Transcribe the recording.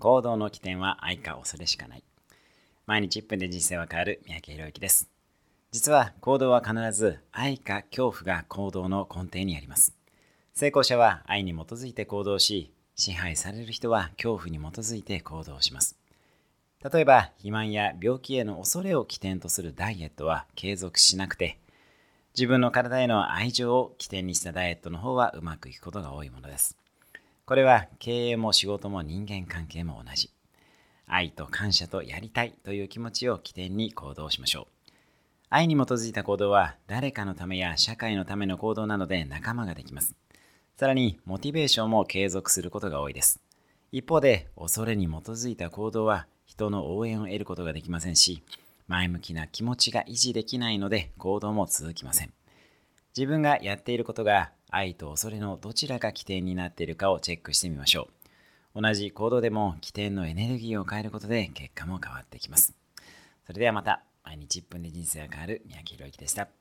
行動の起点は愛か恐れしかない。毎日1分で人生は変わる三宅宏之です。実は行動は必ず愛か恐怖が行動の根底にあります。成功者は愛に基づいて行動し、支配される人は恐怖に基づいて行動します。例えば、肥満や病気への恐れを起点とするダイエットは継続しなくて、自分の体への愛情を起点にしたダイエットの方はうまくいくことが多いものです。これは経営も仕事も人間関係も同じ。愛と感謝とやりたいという気持ちを起点に行動しましょう。愛に基づいた行動は誰かのためや社会のための行動なので仲間ができます。さらにモチベーションも継続することが多いです。一方で恐れに基づいた行動は人の応援を得ることができませんし、前向きな気持ちが維持できないので行動も続きません。自分がやっていることが愛と恐れのどちらが起点になっているかをチェックしてみましょう。同じ行動でも起点のエネルギーを変えることで結果も変わってきます。それではまた毎日1分で人生が変わる三宅宏之でした。